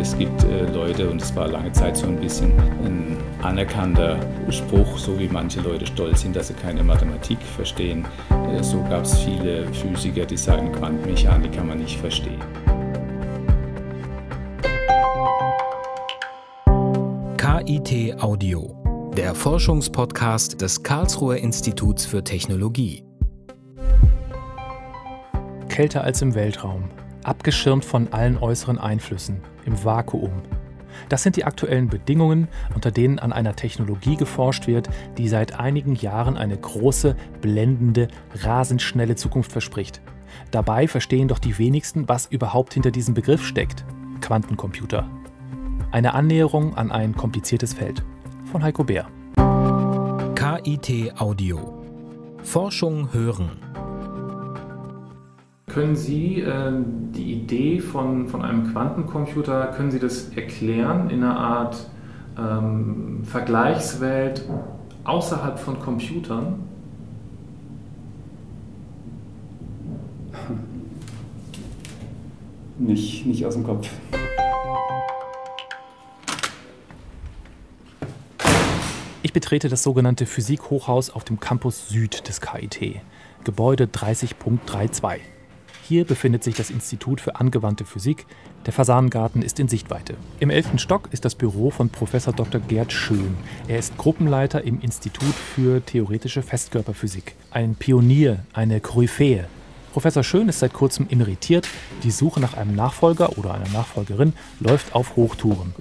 Es gibt äh, Leute, und es war lange Zeit so ein bisschen ein anerkannter Spruch, so wie manche Leute stolz sind, dass sie keine Mathematik verstehen. Äh, so gab es viele Physiker, die sagen, Quantenmechanik kann man nicht verstehen. KIT Audio, der Forschungspodcast des Karlsruher Instituts für Technologie. Kälter als im Weltraum, abgeschirmt von allen äußeren Einflüssen, im Vakuum. Das sind die aktuellen Bedingungen, unter denen an einer Technologie geforscht wird, die seit einigen Jahren eine große, blendende, rasend schnelle Zukunft verspricht. Dabei verstehen doch die wenigsten, was überhaupt hinter diesem Begriff steckt. Quantencomputer. Eine Annäherung an ein kompliziertes Feld. Von Heiko Bär. KIT Audio. Forschung hören. Können Sie äh, die Idee von, von einem Quantencomputer, können Sie das erklären in einer Art ähm, Vergleichswelt außerhalb von Computern? Nicht, nicht aus dem Kopf. Ich betrete das sogenannte Physikhochhaus auf dem Campus Süd des KIT, Gebäude 30.32. Hier befindet sich das Institut für angewandte Physik. Der Fasanengarten ist in Sichtweite. Im elften Stock ist das Büro von Professor Dr. Gerd Schön. Er ist Gruppenleiter im Institut für theoretische Festkörperphysik. Ein Pionier, eine Koryphäe. Professor Schön ist seit kurzem emeritiert. Die Suche nach einem Nachfolger oder einer Nachfolgerin läuft auf Hochtouren.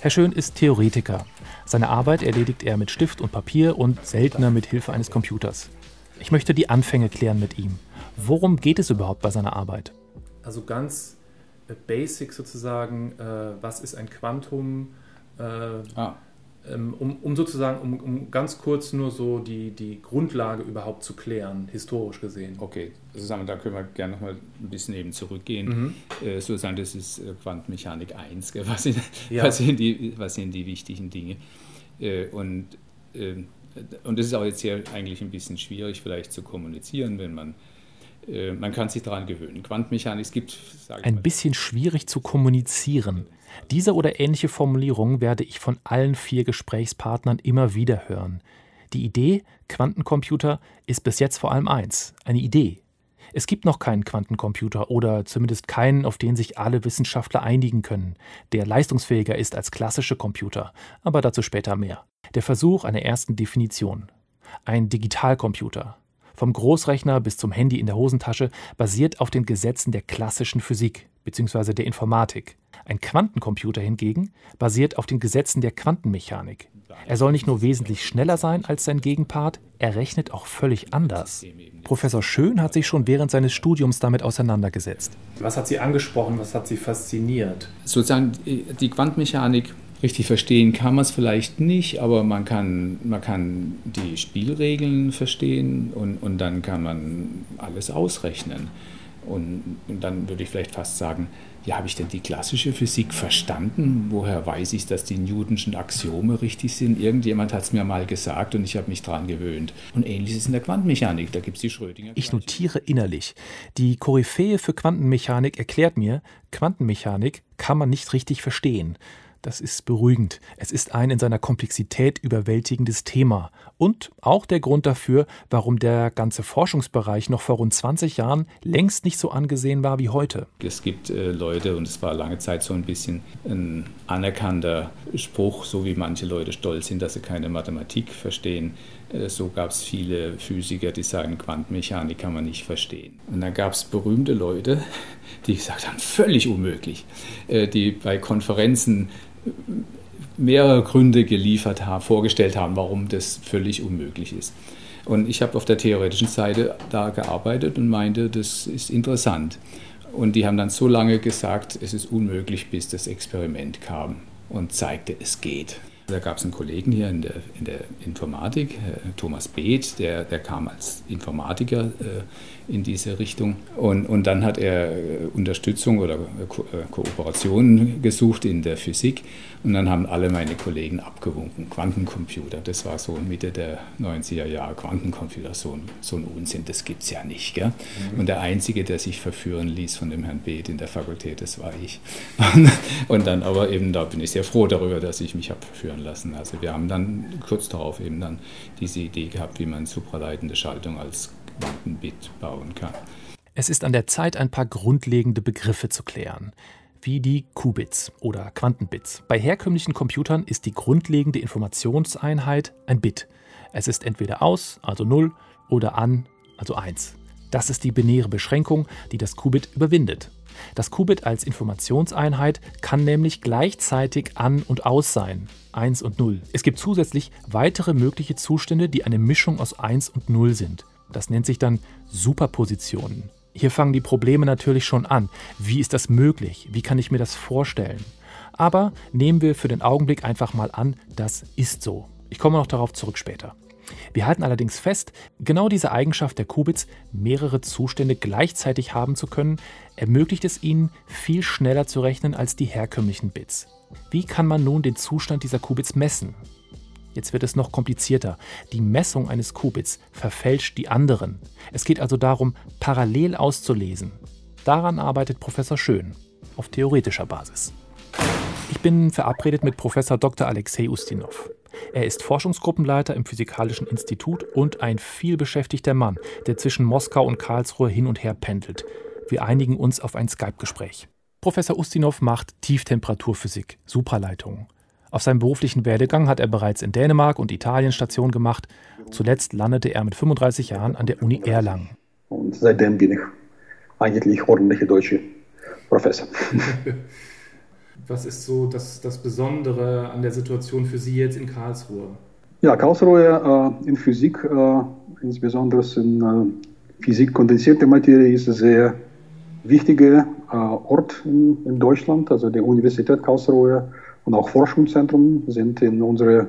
Herr Schön ist Theoretiker. Seine Arbeit erledigt er mit Stift und Papier und seltener mit Hilfe eines Computers. Ich möchte die Anfänge klären mit ihm. Worum geht es überhaupt bei seiner Arbeit? Also ganz äh, basic sozusagen, äh, was ist ein Quantum? Äh, ah. ähm, um, um, sozusagen, um, um, ganz kurz nur so die, die Grundlage überhaupt zu klären, historisch gesehen. Okay, also da können wir gerne nochmal ein bisschen eben zurückgehen. Mhm. Äh, sozusagen, das ist äh, Quantenmechanik 1, gell? Was, sind, ja. was, sind die, was sind die wichtigen Dinge? Äh, und, ähm, und das ist auch jetzt hier eigentlich ein bisschen schwierig vielleicht zu kommunizieren, wenn man äh, man kann sich daran gewöhnen. Quantenmechanik, es gibt. Ein bisschen schwierig zu kommunizieren. Diese oder ähnliche Formulierungen werde ich von allen vier Gesprächspartnern immer wieder hören. Die Idee Quantencomputer ist bis jetzt vor allem eins: eine Idee. Es gibt noch keinen Quantencomputer oder zumindest keinen, auf den sich alle Wissenschaftler einigen können, der leistungsfähiger ist als klassische Computer, aber dazu später mehr. Der Versuch einer ersten Definition. Ein Digitalcomputer, vom Großrechner bis zum Handy in der Hosentasche, basiert auf den Gesetzen der klassischen Physik bzw. der Informatik. Ein Quantencomputer hingegen basiert auf den Gesetzen der Quantenmechanik. Er soll nicht nur wesentlich schneller sein als sein Gegenpart, er rechnet auch völlig anders. Professor Schön hat sich schon während seines Studiums damit auseinandergesetzt. Was hat Sie angesprochen, was hat Sie fasziniert? Sozusagen die Quantenmechanik Richtig verstehen kann man es vielleicht nicht, aber man kann, man kann die Spielregeln verstehen und, und dann kann man alles ausrechnen. Und, und dann würde ich vielleicht fast sagen, ja, habe ich denn die klassische Physik verstanden? Woher weiß ich, dass die Newtonschen Axiome richtig sind? Irgendjemand hat es mir mal gesagt und ich habe mich daran gewöhnt. Und ähnliches ist in der Quantenmechanik, da gibt es die Schrödinger. Ich notiere innerlich. Die Koryphäe für Quantenmechanik erklärt mir, Quantenmechanik kann man nicht richtig verstehen. Das ist beruhigend. Es ist ein in seiner Komplexität überwältigendes Thema und auch der Grund dafür, warum der ganze Forschungsbereich noch vor rund 20 Jahren längst nicht so angesehen war wie heute. Es gibt äh, Leute, und es war lange Zeit so ein bisschen ein anerkannter Spruch, so wie manche Leute stolz sind, dass sie keine Mathematik verstehen. Äh, so gab es viele Physiker, die sagen, Quantenmechanik kann man nicht verstehen. Und dann gab es berühmte Leute, die gesagt haben, völlig unmöglich, äh, die bei Konferenzen mehrere Gründe geliefert haben, vorgestellt haben, warum das völlig unmöglich ist. Und ich habe auf der theoretischen Seite da gearbeitet und meinte, das ist interessant. Und die haben dann so lange gesagt, es ist unmöglich, bis das Experiment kam und zeigte, es geht. Da gab es einen Kollegen hier in der, in der Informatik, Thomas Beeth, der, der kam als Informatiker äh, in diese Richtung. Und, und dann hat er äh, Unterstützung oder Ko äh, Kooperation gesucht in der Physik. Und dann haben alle meine Kollegen abgewunken. Quantencomputer, das war so Mitte der 90er Jahre. Quantencomputer, so ein, so ein Unsinn, das gibt es ja nicht. Gell? Mhm. Und der Einzige, der sich verführen ließ von dem Herrn Beeth in der Fakultät, das war ich. und dann aber eben, da bin ich sehr froh darüber, dass ich mich habe führen lassen. Also wir haben dann kurz darauf eben dann diese Idee gehabt, wie man supraleitende Schaltung als Quantenbit bauen kann. Es ist an der Zeit, ein paar grundlegende Begriffe zu klären, wie die Qubits oder Quantenbits. Bei herkömmlichen Computern ist die grundlegende Informationseinheit ein Bit. Es ist entweder aus, also 0, oder an, also 1. Das ist die binäre Beschränkung, die das Qubit überwindet. Das Qubit als Informationseinheit kann nämlich gleichzeitig an und aus sein, 1 und 0. Es gibt zusätzlich weitere mögliche Zustände, die eine Mischung aus 1 und 0 sind. Das nennt sich dann Superpositionen. Hier fangen die Probleme natürlich schon an. Wie ist das möglich? Wie kann ich mir das vorstellen? Aber nehmen wir für den Augenblick einfach mal an, das ist so. Ich komme noch darauf zurück später. Wir halten allerdings fest, genau diese Eigenschaft der Qubits, mehrere Zustände gleichzeitig haben zu können, ermöglicht es ihnen, viel schneller zu rechnen als die herkömmlichen Bits. Wie kann man nun den Zustand dieser Qubits messen? Jetzt wird es noch komplizierter. Die Messung eines Qubits verfälscht die anderen. Es geht also darum, parallel auszulesen. Daran arbeitet Professor Schön auf theoretischer Basis. Ich bin verabredet mit Professor Dr. Alexei Ustinov. Er ist Forschungsgruppenleiter im Physikalischen Institut und ein vielbeschäftigter Mann, der zwischen Moskau und Karlsruhe hin und her pendelt. Wir einigen uns auf ein Skype-Gespräch. Professor Ustinov macht Tieftemperaturphysik, Supraleitungen. Auf seinem beruflichen Werdegang hat er bereits in Dänemark und Italien Station gemacht. Zuletzt landete er mit 35 Jahren an der Uni Erlangen. Und seitdem bin ich eigentlich ordentlicher deutscher Professor. Was ist so das, das Besondere an der Situation für Sie jetzt in Karlsruhe? Ja, Karlsruhe äh, in Physik, äh, insbesondere in äh, Physik kondensierte Materie, ist ein sehr wichtiger äh, Ort in, in, Deutschland. Also die Universität Karlsruhe und auch Forschungszentren sind in unserem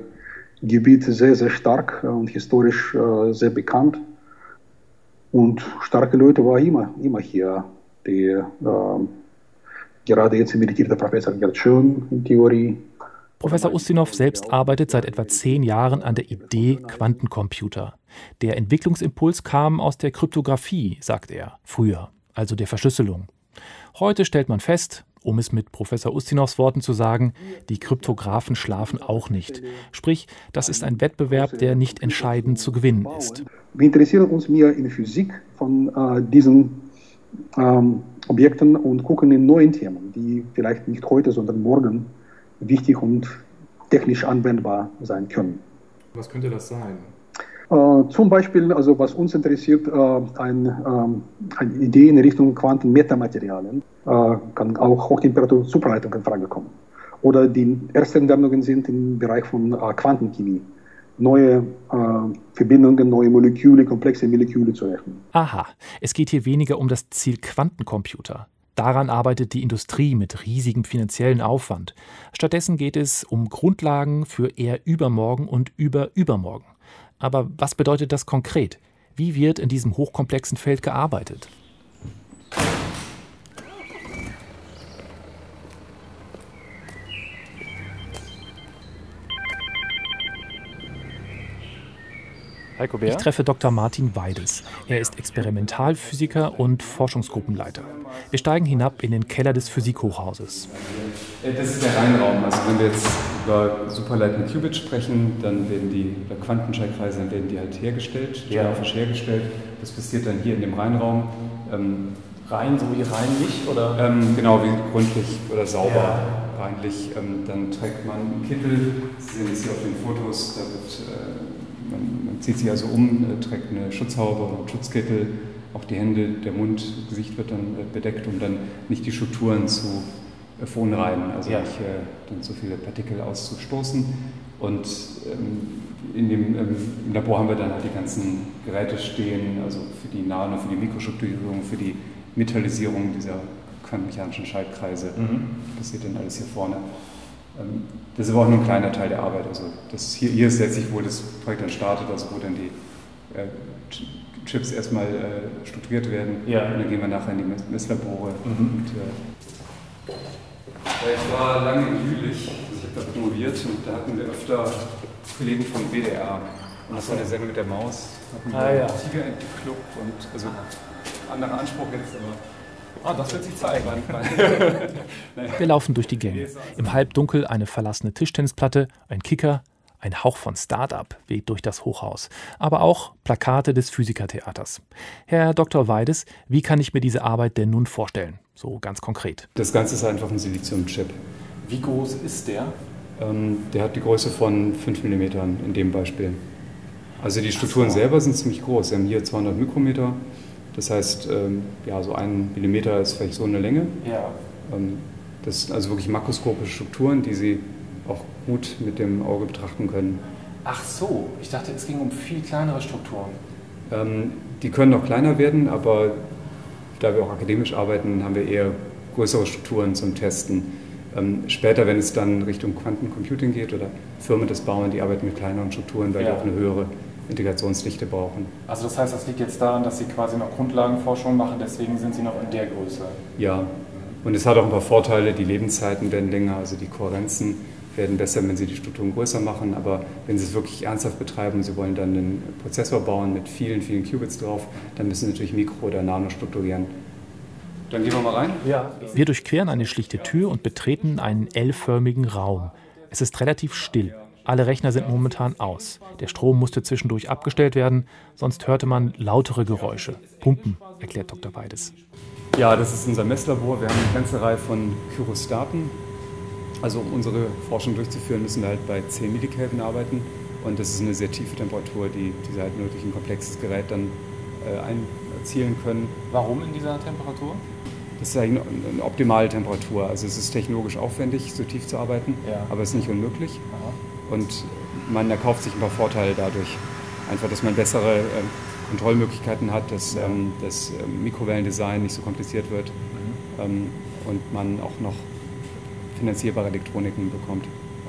Gebiet sehr, sehr stark äh, und historisch sehr bekannt. Und starke Leute waren immer, immer hier. Die Gerade jetzt emeritiert der Professor Gerd Schön in Theorie. Professor Ustinov selbst arbeitet seit etwa zehn Jahren an der Idee Quantencomputer. Der Entwicklungsimpuls kam aus der Kryptographie, sagt er, früher, also der Verschlüsselung. Heute stellt man fest, um es mit Professor Ustinovs Worten zu sagen, die Kryptografen schlafen auch nicht. Sprich, das ist ein Wettbewerb, der nicht entscheidend zu gewinnen ist. Wir interessieren uns mehr in Physik von äh, diesen ähm, Objekten und gucken in neuen Themen, die vielleicht nicht heute, sondern morgen wichtig und technisch anwendbar sein können. Was könnte das sein? Äh, zum Beispiel, also was uns interessiert, äh, ein, äh, eine Idee in Richtung Quantenmetamaterialien, äh, kann auch Hochtemperatur-Supraleitung in Frage kommen. Oder die ersten Wendungen sind im Bereich von äh, Quantenchemie neue äh, Verbindungen, neue Moleküle, komplexe Moleküle zu rechnen. Aha, es geht hier weniger um das Ziel Quantencomputer. Daran arbeitet die Industrie mit riesigem finanziellen Aufwand. Stattdessen geht es um Grundlagen für eher übermorgen und überübermorgen. Aber was bedeutet das konkret? Wie wird in diesem hochkomplexen Feld gearbeitet? Heiko Bär. Ich treffe Dr. Martin Weides. Er ist Experimentalphysiker und Forschungsgruppenleiter. Wir steigen hinab in den Keller des Physikhochhauses. Äh, das ist der Reinraum. Also wenn wir jetzt über superleitende Qubits sprechen, dann werden die Quantenschallkreise, dann werden die halt hergestellt, grafisch ja. hergestellt. Das passiert dann hier in dem Reinraum. Ähm, rein, so wie reinlich? Oder? Ähm, genau, wie gründlich oder sauber. Ja. Reinlich. Ähm, dann trägt man einen Kittel. Sie sehen es hier auf den Fotos. Da wird äh, man, zieht sich also um, äh, trägt eine Schutzhaube und einen Schutzkittel, auch die Hände, der Mund, das Gesicht wird dann äh, bedeckt, um dann nicht die Strukturen zu äh, verunreinigen, also ja. nicht dann zu viele Partikel auszustoßen. Und ähm, in dem, ähm, im Labor haben wir dann halt die ganzen Geräte stehen, also für die Nano, für die Mikrostrukturierung, für die Metallisierung dieser quantenmechanischen Schaltkreise. Mhm. Das passiert dann alles hier vorne. Ähm, das ist aber auch nur ein kleiner Teil der Arbeit. Also das hier, hier ist letztlich, wo das Projekt dann startet, also wo dann die äh, Chips erstmal äh, strukturiert werden. Ja. Und dann gehen wir nachher in die Messlabore. Mhm. Und, äh, ich war lange in Jülich, also ich habe da promoviert und da hatten wir öfter Kollegen vom WDR. Und das war eine Sendung mit der Maus. Hatten ah, ja. Tiger in Club und also anderer Anspruch jetzt, aber Ah, das wird sich zeigen. Wir laufen durch die Gänge. Im Halbdunkel eine verlassene Tischtennisplatte, ein Kicker, ein Hauch von Start-up weht durch das Hochhaus, aber auch Plakate des Physikertheaters. Herr Dr. Weides, wie kann ich mir diese Arbeit denn nun vorstellen? So ganz konkret. Das Ganze ist einfach ein Siliziumchip. Wie groß ist der? Ähm, der hat die Größe von 5 mm in dem Beispiel. Also die Strukturen so. selber sind ziemlich groß. Sie haben hier 200 Mikrometer, das heißt, ähm, ja, so ein Millimeter ist vielleicht so eine Länge. Ja. Ähm, das sind also wirklich makroskopische Strukturen, die Sie auch gut mit dem Auge betrachten können. Ach so, ich dachte, es ging um viel kleinere Strukturen. Ähm, die können noch kleiner werden, aber da wir auch akademisch arbeiten, haben wir eher größere Strukturen zum Testen. Ähm, später, wenn es dann Richtung Quantencomputing geht oder Firmen das bauen, die arbeiten mit kleineren Strukturen, weil ja. die auch eine höhere Integrationsdichte brauchen. Also das heißt, das liegt jetzt daran, dass Sie quasi noch Grundlagenforschung machen, deswegen sind Sie noch in der Größe. Ja, und es hat auch ein paar Vorteile, die Lebenszeiten werden länger, also die Kohärenzen werden besser, wenn Sie die Strukturen größer machen, aber wenn Sie es wirklich ernsthaft betreiben und Sie wollen dann einen Prozessor bauen mit vielen, vielen Qubits drauf, dann müssen Sie natürlich Mikro- oder Nano strukturieren. Dann gehen wir mal rein. Ja. Wir durchqueren eine schlichte Tür und betreten einen L-förmigen Raum. Es ist relativ still. Alle Rechner sind momentan aus. Der Strom musste zwischendurch abgestellt werden, sonst hörte man lautere Geräusche. Pumpen, erklärt Dr. Weides. Ja, das ist unser Messlabor. Wir haben eine ganze Reihe von Kyrostaten. Also um unsere Forschung durchzuführen, müssen wir halt bei 10 Millikelvin arbeiten. Und das ist eine sehr tiefe Temperatur, die diese halt nur durch ein komplexes Gerät dann äh, erzielen können. Warum in dieser Temperatur? Das ist eine, eine optimale Temperatur. Also es ist technologisch aufwendig, so tief zu arbeiten, ja. aber es ist nicht unmöglich. Aha. Und man erkauft sich ein paar Vorteile dadurch. Einfach, dass man bessere äh, Kontrollmöglichkeiten hat, dass ja. ähm, das äh, Mikrowellendesign nicht so kompliziert wird mhm. ähm, und man auch noch finanzierbare Elektroniken bekommt.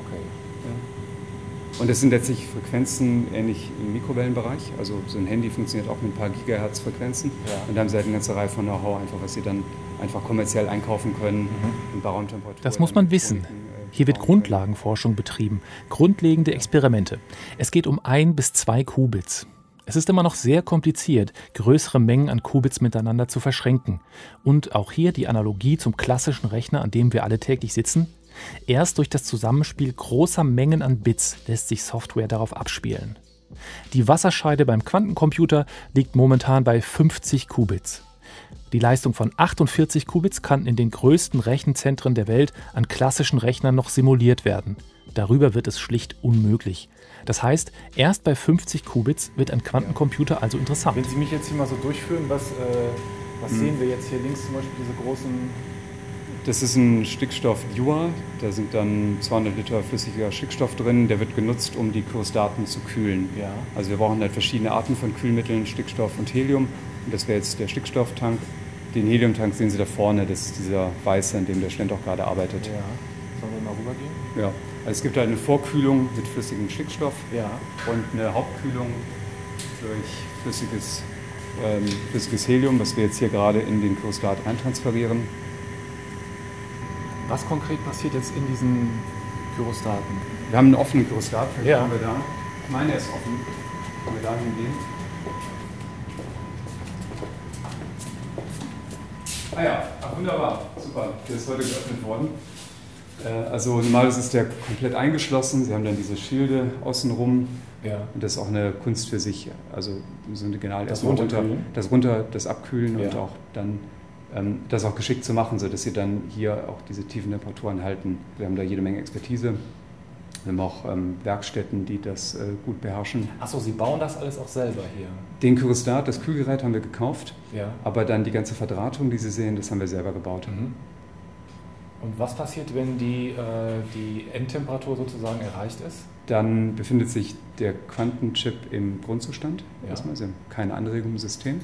Okay. Ja. Und das sind letztlich Frequenzen ähnlich im Mikrowellenbereich. Also so ein Handy funktioniert auch mit ein paar Gigahertz Frequenzen. Ja. Und da haben sie halt eine ganze Reihe von Know-how, einfach was sie dann einfach kommerziell einkaufen können mhm. in Baraumtemperatur. Das muss man wissen. Hier wird Grundlagenforschung betrieben, grundlegende Experimente. Es geht um ein bis zwei Qubits. Es ist immer noch sehr kompliziert, größere Mengen an Qubits miteinander zu verschränken. Und auch hier die Analogie zum klassischen Rechner, an dem wir alle täglich sitzen. Erst durch das Zusammenspiel großer Mengen an Bits lässt sich Software darauf abspielen. Die Wasserscheide beim Quantencomputer liegt momentan bei 50 Qubits. Die Leistung von 48 Qubits kann in den größten Rechenzentren der Welt an klassischen Rechnern noch simuliert werden. Darüber wird es schlicht unmöglich. Das heißt, erst bei 50 Qubits wird ein Quantencomputer also interessant. Wenn Sie mich jetzt hier mal so durchführen, was, äh, was hm. sehen wir jetzt hier links zum Beispiel diese großen das ist ein Stickstoff-Dua. Da sind dann 200 Liter flüssiger Stickstoff drin. Der wird genutzt, um die Kursdaten zu kühlen. Ja. Also wir brauchen halt verschiedene Arten von Kühlmitteln, Stickstoff und Helium. Und das wäre jetzt der Stickstofftank. Den Heliumtank sehen Sie da vorne. Das ist dieser weiße, an dem der Stand auch gerade arbeitet. Ja. Sollen wir mal rübergehen? Ja. Also es gibt halt eine Vorkühlung mit flüssigem Stickstoff ja. und eine Hauptkühlung durch flüssiges, ähm, flüssiges Helium, was wir jetzt hier gerade in den Krystallat reintransferieren. Was konkret passiert jetzt in diesen Gyrostaten? Wir haben einen offenen Gyrostat, vielleicht ja. wir da. Ich meine, er ist offen. Können wir da hingehen? Ah ja, Ach, wunderbar, super. Der ist heute geöffnet worden. Äh, also normalerweise ist der komplett eingeschlossen. Sie haben dann diese Schilde außenrum. Ja. Und das ist auch eine Kunst für sich. Also so eine General das runter, das runter, das Abkühlen ja. und auch dann ähm, das auch geschickt zu machen, sodass sie dann hier auch diese tiefen Temperaturen halten. Wir haben da jede Menge Expertise. Wir haben auch ähm, Werkstätten, die das äh, gut beherrschen. Achso, Sie bauen das alles auch selber hier? Den Kyristat, das Kühlgerät haben wir gekauft, ja. aber dann die ganze Verdrahtung, die Sie sehen, das haben wir selber gebaut. Mhm. Und was passiert, wenn die, äh, die Endtemperatur sozusagen erreicht ist? Dann befindet sich der Quantenchip im Grundzustand. Ja. Erstmal, Sie haben keine Anregung im System.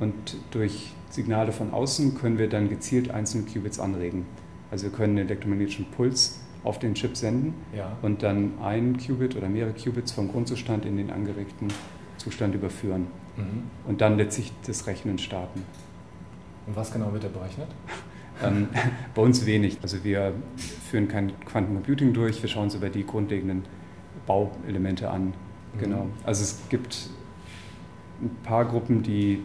Und durch Signale von außen können wir dann gezielt einzelne Qubits anregen. Also wir können den elektromagnetischen Puls auf den Chip senden ja. und dann ein Qubit oder mehrere Qubits vom Grundzustand in den angeregten Zustand überführen. Mhm. Und dann letztlich das Rechnen starten. Und was genau wird da berechnet? ähm, bei uns wenig. Also wir führen kein Quantencomputing durch, wir schauen uns über die grundlegenden Bauelemente an. Mhm. Genau. Also es gibt ein paar Gruppen, die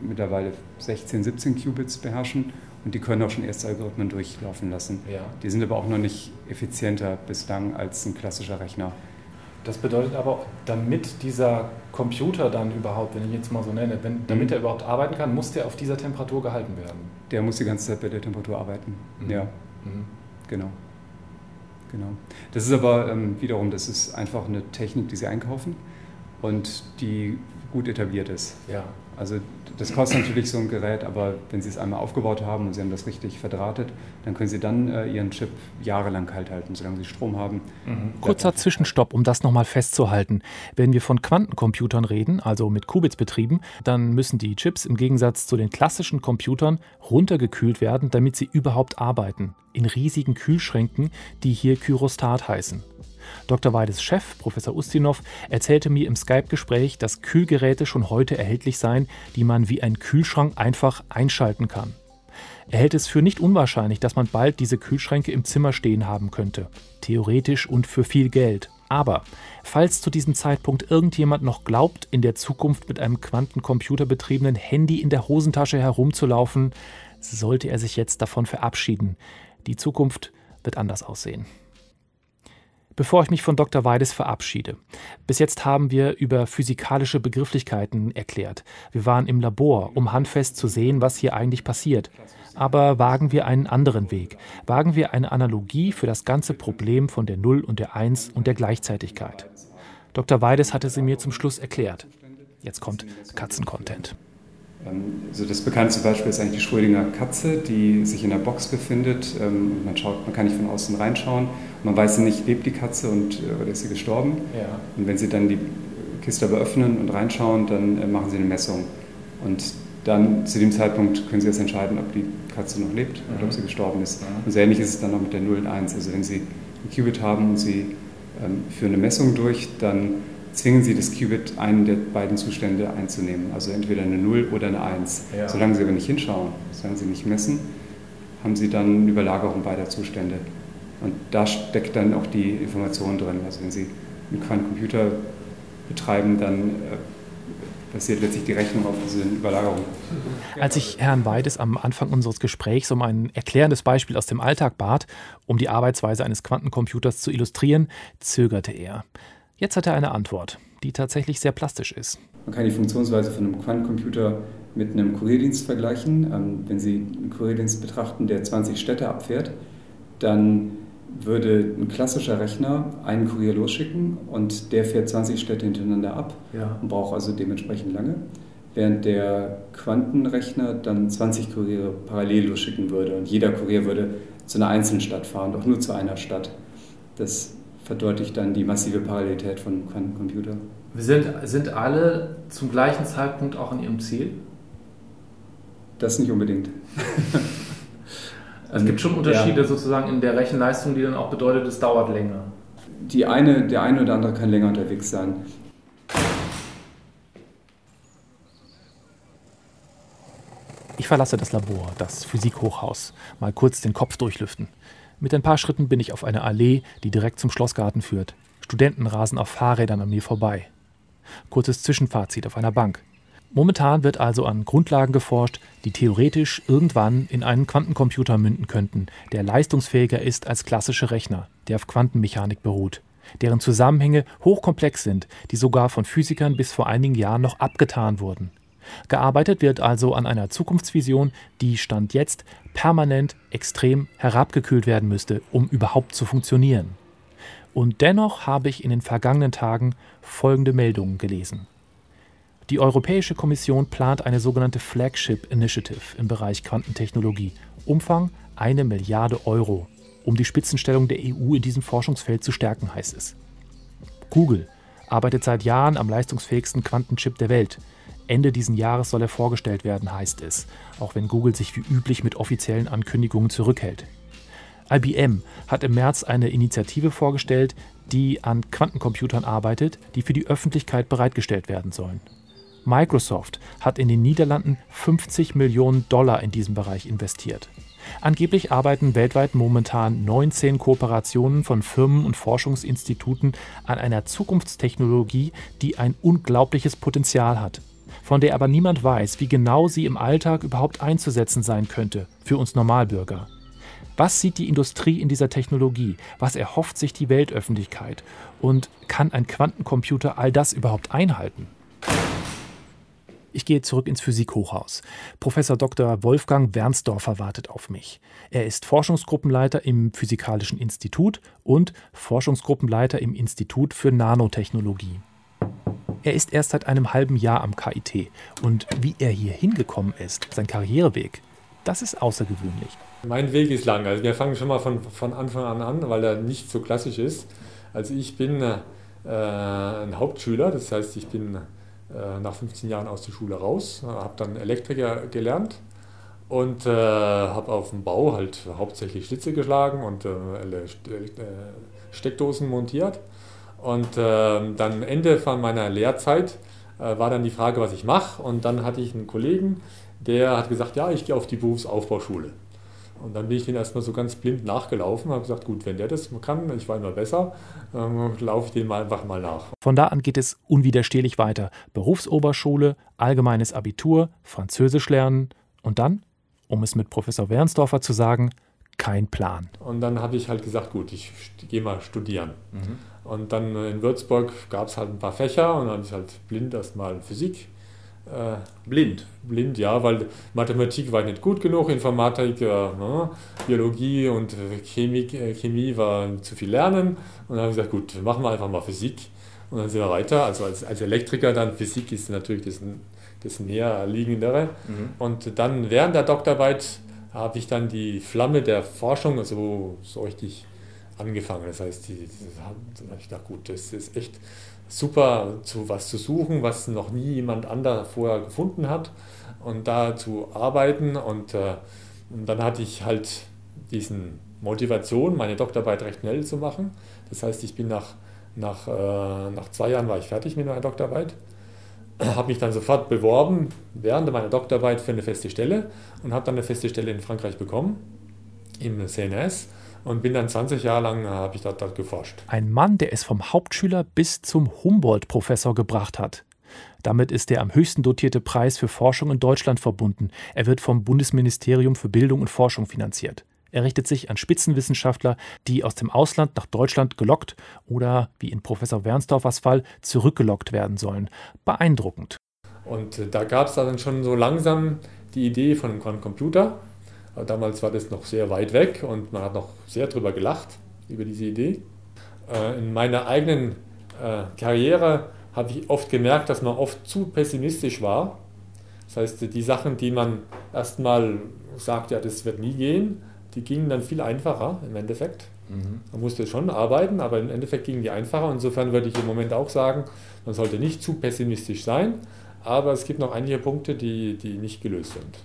mittlerweile 16, 17 Qubits beherrschen und die können auch schon erste Algorithmen durchlaufen lassen. Ja. Die sind aber auch noch nicht effizienter bislang als ein klassischer Rechner. Das bedeutet aber, damit dieser Computer dann überhaupt, wenn ich ihn jetzt mal so nenne, wenn, damit mhm. er überhaupt arbeiten kann, muss der auf dieser Temperatur gehalten werden. Der muss die ganze Zeit bei der Temperatur arbeiten. Mhm. Ja, mhm. genau. Genau. Das ist aber ähm, wiederum, das ist einfach eine Technik, die sie einkaufen und die gut etabliert ist. Ja. Also das kostet natürlich so ein Gerät, aber wenn Sie es einmal aufgebaut haben und Sie haben das richtig verdrahtet, dann können Sie dann äh, Ihren Chip jahrelang kalt halten, solange Sie Strom haben. Mhm. Kurzer Zwischenstopp, um das nochmal festzuhalten. Wenn wir von Quantencomputern reden, also mit Qubits betrieben, dann müssen die Chips im Gegensatz zu den klassischen Computern runtergekühlt werden, damit sie überhaupt arbeiten. In riesigen Kühlschränken, die hier Kyrostat heißen. Dr. Weides Chef, Professor Ustinov, erzählte mir im Skype-Gespräch, dass Kühlgeräte schon heute erhältlich seien, die man wie ein Kühlschrank einfach einschalten kann. Er hält es für nicht unwahrscheinlich, dass man bald diese Kühlschränke im Zimmer stehen haben könnte. Theoretisch und für viel Geld. Aber falls zu diesem Zeitpunkt irgendjemand noch glaubt, in der Zukunft mit einem Quantencomputer betriebenen Handy in der Hosentasche herumzulaufen, sollte er sich jetzt davon verabschieden. Die Zukunft wird anders aussehen. Bevor ich mich von Dr. Weides verabschiede. Bis jetzt haben wir über physikalische Begrifflichkeiten erklärt. Wir waren im Labor, um handfest zu sehen, was hier eigentlich passiert. Aber wagen wir einen anderen Weg. Wagen wir eine Analogie für das ganze Problem von der Null und der Eins und der Gleichzeitigkeit. Dr. Weides hatte sie mir zum Schluss erklärt. Jetzt kommt Katzencontent. Also das bekannteste Beispiel ist eigentlich die Schrödinger Katze, die sich in der Box befindet. Ähm, man, schaut, man kann nicht von außen reinschauen. Man weiß nicht, lebt die Katze und, äh, oder ist sie gestorben. Ja. Und wenn Sie dann die Kiste aber öffnen und reinschauen, dann äh, machen Sie eine Messung. Und dann zu dem Zeitpunkt können Sie jetzt entscheiden, ob die Katze noch lebt mhm. oder ob mhm. sie gestorben ist. Mhm. Und so ähnlich ist es dann auch mit der 0 und 1. Also wenn Sie ein Qubit haben und Sie ähm, führen eine Messung durch, dann zwingen Sie das Qubit, einen der beiden Zustände einzunehmen. Also entweder eine 0 oder eine 1. Ja. Solange Sie aber nicht hinschauen, solange Sie nicht messen, haben Sie dann eine Überlagerung beider Zustände. Und da steckt dann auch die Information drin. Also wenn Sie einen Quantencomputer betreiben, dann äh, passiert letztlich die Rechnung auf diese Überlagerung. Als ich Herrn Weides am Anfang unseres Gesprächs um ein erklärendes Beispiel aus dem Alltag bat, um die Arbeitsweise eines Quantencomputers zu illustrieren, zögerte er. Jetzt hat er eine Antwort, die tatsächlich sehr plastisch ist. Man kann die Funktionsweise von einem Quantencomputer mit einem Kurierdienst vergleichen. Ähm, wenn Sie einen Kurierdienst betrachten, der 20 Städte abfährt, dann würde ein klassischer Rechner einen Kurier losschicken und der fährt 20 Städte hintereinander ab ja. und braucht also dementsprechend lange. Während der Quantenrechner dann 20 Kuriere parallel losschicken würde und jeder Kurier würde zu einer einzelnen Stadt fahren, doch nur zu einer Stadt. Das verdeutlicht dann die massive Parallelität von Quantencomputer. Sind, sind alle zum gleichen Zeitpunkt auch an ihrem Ziel? Das nicht unbedingt. es gibt schon Unterschiede ja. sozusagen in der Rechenleistung, die dann auch bedeutet, es dauert länger. Die eine, der eine oder andere kann länger unterwegs sein. Ich verlasse das Labor, das Physikhochhaus, mal kurz den Kopf durchlüften. Mit ein paar Schritten bin ich auf einer Allee, die direkt zum Schlossgarten führt. Studenten rasen auf Fahrrädern an mir vorbei. Kurzes Zwischenfazit auf einer Bank. Momentan wird also an Grundlagen geforscht, die theoretisch irgendwann in einen Quantencomputer münden könnten, der leistungsfähiger ist als klassische Rechner, der auf Quantenmechanik beruht, deren Zusammenhänge hochkomplex sind, die sogar von Physikern bis vor einigen Jahren noch abgetan wurden. Gearbeitet wird also an einer Zukunftsvision, die Stand jetzt permanent extrem herabgekühlt werden müsste, um überhaupt zu funktionieren. Und dennoch habe ich in den vergangenen Tagen folgende Meldungen gelesen. Die Europäische Kommission plant eine sogenannte Flagship Initiative im Bereich Quantentechnologie. Umfang eine Milliarde Euro, um die Spitzenstellung der EU in diesem Forschungsfeld zu stärken, heißt es. Google arbeitet seit Jahren am leistungsfähigsten Quantenchip der Welt. Ende diesen Jahres soll er vorgestellt werden, heißt es, auch wenn Google sich wie üblich mit offiziellen Ankündigungen zurückhält. IBM hat im März eine Initiative vorgestellt, die an Quantencomputern arbeitet, die für die Öffentlichkeit bereitgestellt werden sollen. Microsoft hat in den Niederlanden 50 Millionen Dollar in diesem Bereich investiert. Angeblich arbeiten weltweit momentan 19 Kooperationen von Firmen und Forschungsinstituten an einer Zukunftstechnologie, die ein unglaubliches Potenzial hat, von der aber niemand weiß, wie genau sie im Alltag überhaupt einzusetzen sein könnte für uns Normalbürger. Was sieht die Industrie in dieser Technologie? Was erhofft sich die Weltöffentlichkeit? Und kann ein Quantencomputer all das überhaupt einhalten? Ich gehe zurück ins Physikhochhaus. Professor Dr. Wolfgang Wernsdorfer wartet auf mich. Er ist Forschungsgruppenleiter im Physikalischen Institut und Forschungsgruppenleiter im Institut für Nanotechnologie. Er ist erst seit einem halben Jahr am KIT und wie er hier hingekommen ist, sein Karriereweg, das ist außergewöhnlich. Mein Weg ist lang. Also wir fangen schon mal von, von Anfang an an, weil er nicht so klassisch ist. Also ich bin äh, ein Hauptschüler, das heißt, ich bin äh, nach 15 Jahren aus der Schule raus, habe dann Elektriker gelernt und äh, habe auf dem Bau halt hauptsächlich Schlitze geschlagen und äh, äh Steckdosen montiert. Und ähm, dann Ende von meiner Lehrzeit äh, war dann die Frage, was ich mache. Und dann hatte ich einen Kollegen, der hat gesagt, ja, ich gehe auf die Berufsaufbauschule. Und dann bin ich den erstmal so ganz blind nachgelaufen, habe gesagt, gut, wenn der das kann, ich war immer besser, ähm, laufe ich den mal einfach mal nach. Von da an geht es unwiderstehlich weiter. Berufsoberschule, allgemeines Abitur, Französisch lernen und dann, um es mit Professor Wernsdorfer zu sagen, kein Plan. Und dann habe ich halt gesagt, gut, ich gehe mal studieren. Mhm. Und dann in Würzburg gab es halt ein paar Fächer und dann habe ich halt blind erstmal Physik äh, blind. Blind, ja, weil Mathematik war nicht gut genug, Informatik, äh, ne, Biologie und Chemie, äh, Chemie war zu viel Lernen. Und dann habe ich gesagt, gut, machen wir einfach mal Physik. Und dann sind wir weiter. Also als, als Elektriker dann, Physik ist natürlich das, das näher liegendere. Mhm. Und dann während der Doktorarbeit habe ich dann die Flamme der Forschung so, so richtig angefangen. Das heißt, die, die, ich gedacht, gut, das ist echt super, zu was zu suchen, was noch nie jemand anderer vorher gefunden hat und da zu arbeiten. Und, äh, und dann hatte ich halt diesen Motivation, meine Doktorarbeit recht schnell zu machen. Das heißt, ich bin nach, nach, äh, nach zwei Jahren war ich fertig mit meiner Doktorarbeit, habe mich dann sofort beworben während meiner Doktorarbeit für eine feste Stelle und habe dann eine feste Stelle in Frankreich bekommen, im CNS und bin dann 20 Jahre lang, äh, habe ich dort, dort geforscht. Ein Mann, der es vom Hauptschüler bis zum Humboldt-Professor gebracht hat. Damit ist der am höchsten dotierte Preis für Forschung in Deutschland verbunden. Er wird vom Bundesministerium für Bildung und Forschung finanziert. Er richtet sich an Spitzenwissenschaftler, die aus dem Ausland nach Deutschland gelockt oder, wie in Professor Wernsdorfers Fall, zurückgelockt werden sollen. Beeindruckend. Und äh, da gab es dann schon so langsam die Idee von einem Quantencomputer. Damals war das noch sehr weit weg und man hat noch sehr drüber gelacht, über diese Idee. Äh, in meiner eigenen äh, Karriere habe ich oft gemerkt, dass man oft zu pessimistisch war. Das heißt, die Sachen, die man erstmal sagt, ja, das wird nie gehen, die gingen dann viel einfacher im Endeffekt. Mhm. Man musste schon arbeiten, aber im Endeffekt gingen die einfacher. Insofern würde ich im Moment auch sagen, man sollte nicht zu pessimistisch sein, aber es gibt noch einige Punkte, die, die nicht gelöst sind.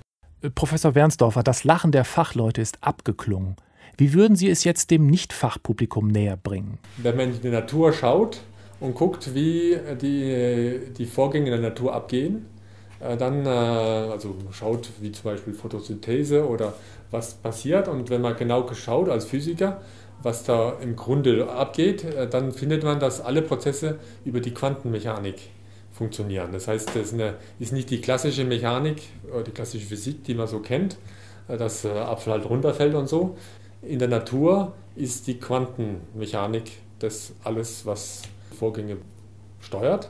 Professor Wernsdorfer, das Lachen der Fachleute ist abgeklungen. Wie würden Sie es jetzt dem Nicht-Fachpublikum näher bringen? Wenn man in die Natur schaut und guckt, wie die, die Vorgänge in der Natur abgehen, äh, dann äh, also schaut, wie zum Beispiel Photosynthese oder was passiert. Und wenn man genau schaut als Physiker, was da im Grunde abgeht, äh, dann findet man, dass alle Prozesse über die Quantenmechanik funktionieren. Das heißt, das ist nicht die klassische Mechanik die klassische Physik, die man so kennt, dass äh, Apfel halt runterfällt und so. In der Natur ist die Quantenmechanik das alles, was Vorgänge steuert.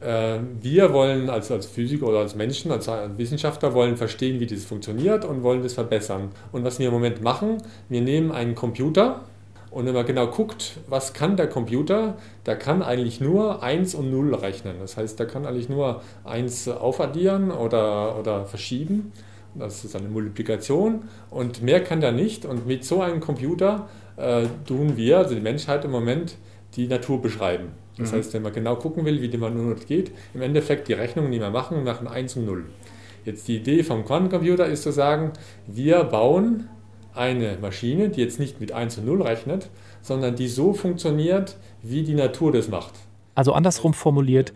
Äh, wir wollen als, als Physiker oder als Menschen, als Wissenschaftler, wollen verstehen, wie das funktioniert und wollen das verbessern. Und was wir im Moment machen, wir nehmen einen Computer, und wenn man genau guckt, was kann der Computer, der kann eigentlich nur 1 und 0 rechnen. Das heißt, der kann eigentlich nur 1 aufaddieren oder, oder verschieben. Das ist eine Multiplikation und mehr kann der nicht. Und mit so einem Computer äh, tun wir, also die Menschheit im Moment, die Natur beschreiben. Das mhm. heißt, wenn man genau gucken will, wie die Natur geht, im Endeffekt die Rechnungen, die wir machen, machen 1 und 0. Jetzt die Idee vom Quantencomputer ist zu sagen, wir bauen eine Maschine, die jetzt nicht mit 1 und 0 rechnet, sondern die so funktioniert, wie die Natur das macht. Also andersrum formuliert,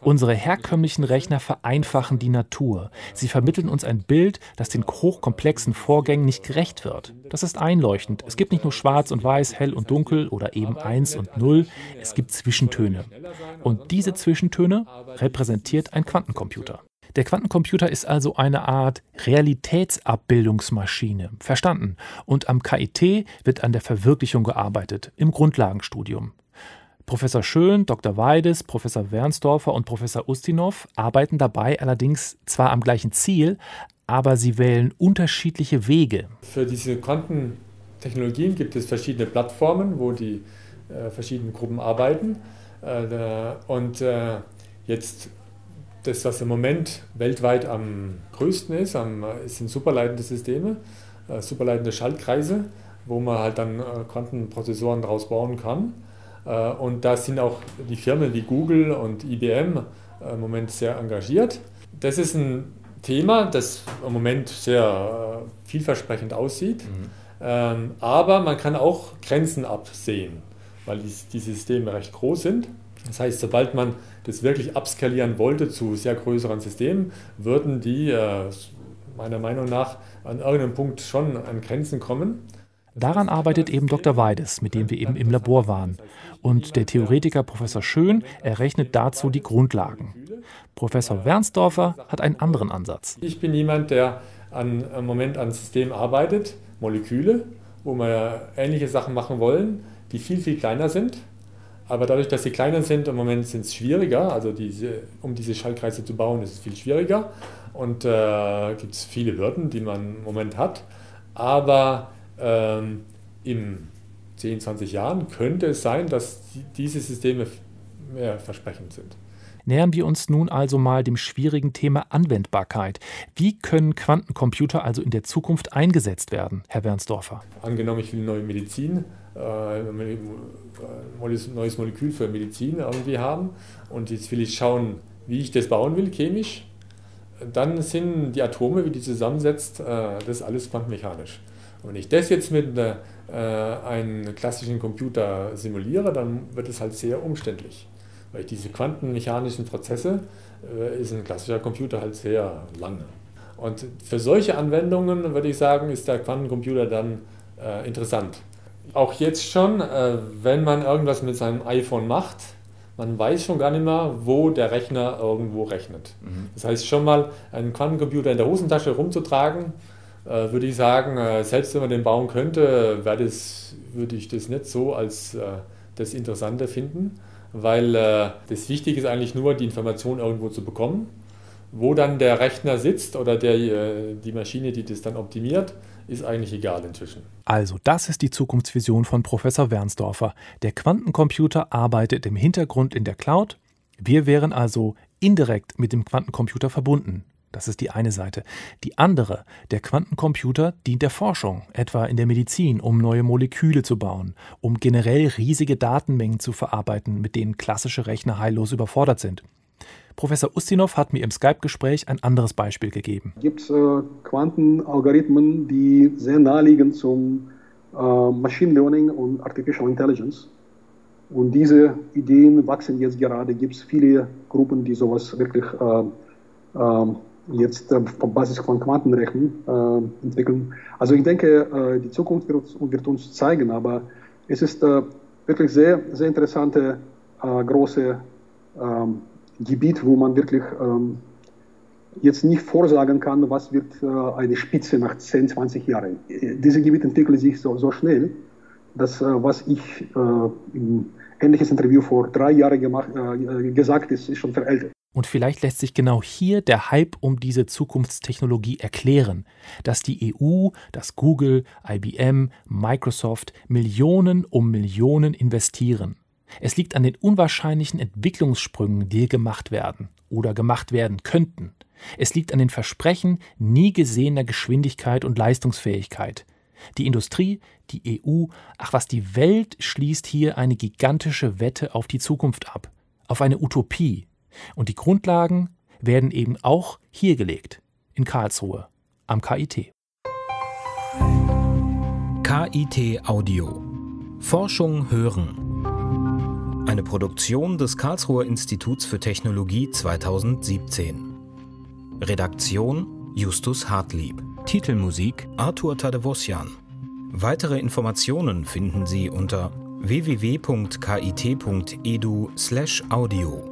Unsere herkömmlichen Rechner vereinfachen die Natur. Sie vermitteln uns ein Bild, das den hochkomplexen Vorgängen nicht gerecht wird. Das ist einleuchtend. Es gibt nicht nur schwarz und weiß, hell und dunkel oder eben 1 und 0. Es gibt Zwischentöne. Und diese Zwischentöne repräsentiert ein Quantencomputer. Der Quantencomputer ist also eine Art Realitätsabbildungsmaschine. Verstanden. Und am KIT wird an der Verwirklichung gearbeitet, im Grundlagenstudium. Professor Schön, Dr. Weides, Professor Wernsdorfer und Professor Ustinov arbeiten dabei allerdings zwar am gleichen Ziel, aber sie wählen unterschiedliche Wege. Für diese Quantentechnologien gibt es verschiedene Plattformen, wo die äh, verschiedenen Gruppen arbeiten. Äh, und äh, jetzt das, was im Moment weltweit am größten ist, am, sind superleitende Systeme, äh, superleitende Schaltkreise, wo man halt dann äh, Quantenprozessoren daraus bauen kann. Äh, und da sind auch die Firmen wie Google und IBM äh, im Moment sehr engagiert. Das ist ein Thema, das im Moment sehr äh, vielversprechend aussieht. Mhm. Ähm, aber man kann auch Grenzen absehen, weil die, Systeme recht groß sind. Das heißt, sobald man das wirklich abskalieren wollte zu sehr größeren Systemen, würden die meiner Meinung nach an irgendeinem Punkt schon an Grenzen kommen. Daran arbeitet eben Dr. Weides, mit dem wir eben im Labor waren. Und der Theoretiker Professor Schön errechnet dazu die Grundlagen. Professor Wernsdorfer hat einen anderen Ansatz. Ich bin jemand, der an, im Moment an Systemen arbeitet, Moleküle, wo wir ähnliche Sachen machen wollen, die viel, viel kleiner sind. Aber dadurch, dass sie kleiner sind, im Moment sind es schwieriger. Also diese, um diese Schallkreise zu bauen, ist es viel schwieriger. Und äh, gibt es viele Hürden, die man im Moment hat. Aber ähm, in 10, 20 Jahren könnte es sein, dass diese Systeme mehr versprechend sind. Nähern wir uns nun also mal dem schwierigen Thema Anwendbarkeit. Wie können Quantencomputer also in der Zukunft eingesetzt werden, Herr Wernsdorfer? Angenommen, ich will neue Medizin, äh, neues Molekül für Medizin irgendwie haben und jetzt will ich schauen, wie ich das bauen will, chemisch, dann sind die Atome, wie die zusammensetzt, äh, das alles quantenmechanisch. Und wenn ich das jetzt mit äh, einem klassischen Computer simuliere, dann wird es halt sehr umständlich. Weil diese quantenmechanischen Prozesse äh, ist ein klassischer Computer halt sehr lange. Und für solche Anwendungen würde ich sagen, ist der Quantencomputer dann äh, interessant. Auch jetzt schon, äh, wenn man irgendwas mit seinem iPhone macht, man weiß schon gar nicht mehr, wo der Rechner irgendwo rechnet. Mhm. Das heißt, schon mal einen Quantencomputer in der Hosentasche rumzutragen, äh, würde ich sagen, äh, selbst wenn man den bauen könnte, das, würde ich das nicht so als äh, das Interessante finden, weil das Wichtige ist eigentlich nur, die Information irgendwo zu bekommen. Wo dann der Rechner sitzt oder der, die Maschine, die das dann optimiert, ist eigentlich egal inzwischen. Also, das ist die Zukunftsvision von Professor Wernsdorfer. Der Quantencomputer arbeitet im Hintergrund in der Cloud. Wir wären also indirekt mit dem Quantencomputer verbunden. Das ist die eine Seite. Die andere, der Quantencomputer, dient der Forschung, etwa in der Medizin, um neue Moleküle zu bauen, um generell riesige Datenmengen zu verarbeiten, mit denen klassische Rechner heillos überfordert sind. Professor Ustinov hat mir im Skype-Gespräch ein anderes Beispiel gegeben. Es gibt äh, Quantenalgorithmen, die sehr naheliegen zum äh, Machine Learning und Artificial Intelligence. Und diese Ideen wachsen jetzt gerade. Es gibt viele Gruppen, die sowas wirklich äh, äh jetzt äh, auf Basis von Quantenrechen äh, entwickeln. Also ich denke, äh, die Zukunft wird, wird, uns zeigen, aber es ist äh, wirklich sehr, sehr interessante, äh, große ähm, Gebiet, wo man wirklich ähm, jetzt nicht vorsagen kann, was wird äh, eine Spitze nach 10, 20 Jahren. Dieses Gebiet entwickelt sich so, so schnell, dass was ich im ähnliches Interview vor drei Jahren gemacht, gesagt ist, ist schon veraltet. Und vielleicht lässt sich genau hier der Hype um diese Zukunftstechnologie erklären, dass die EU, dass Google, IBM, Microsoft Millionen um Millionen investieren. Es liegt an den unwahrscheinlichen Entwicklungssprüngen, die gemacht werden oder gemacht werden könnten. Es liegt an den Versprechen nie gesehener Geschwindigkeit und Leistungsfähigkeit. Die Industrie, die EU, ach was die Welt schließt hier eine gigantische Wette auf die Zukunft ab, auf eine Utopie, und die Grundlagen werden eben auch hier gelegt, in Karlsruhe, am KIT. KIT Audio. Forschung hören. Eine Produktion des Karlsruher Instituts für Technologie 2017. Redaktion Justus Hartlieb. Titelmusik Arthur Tadevosjan. Weitere Informationen finden Sie unter www.kit.edu/audio.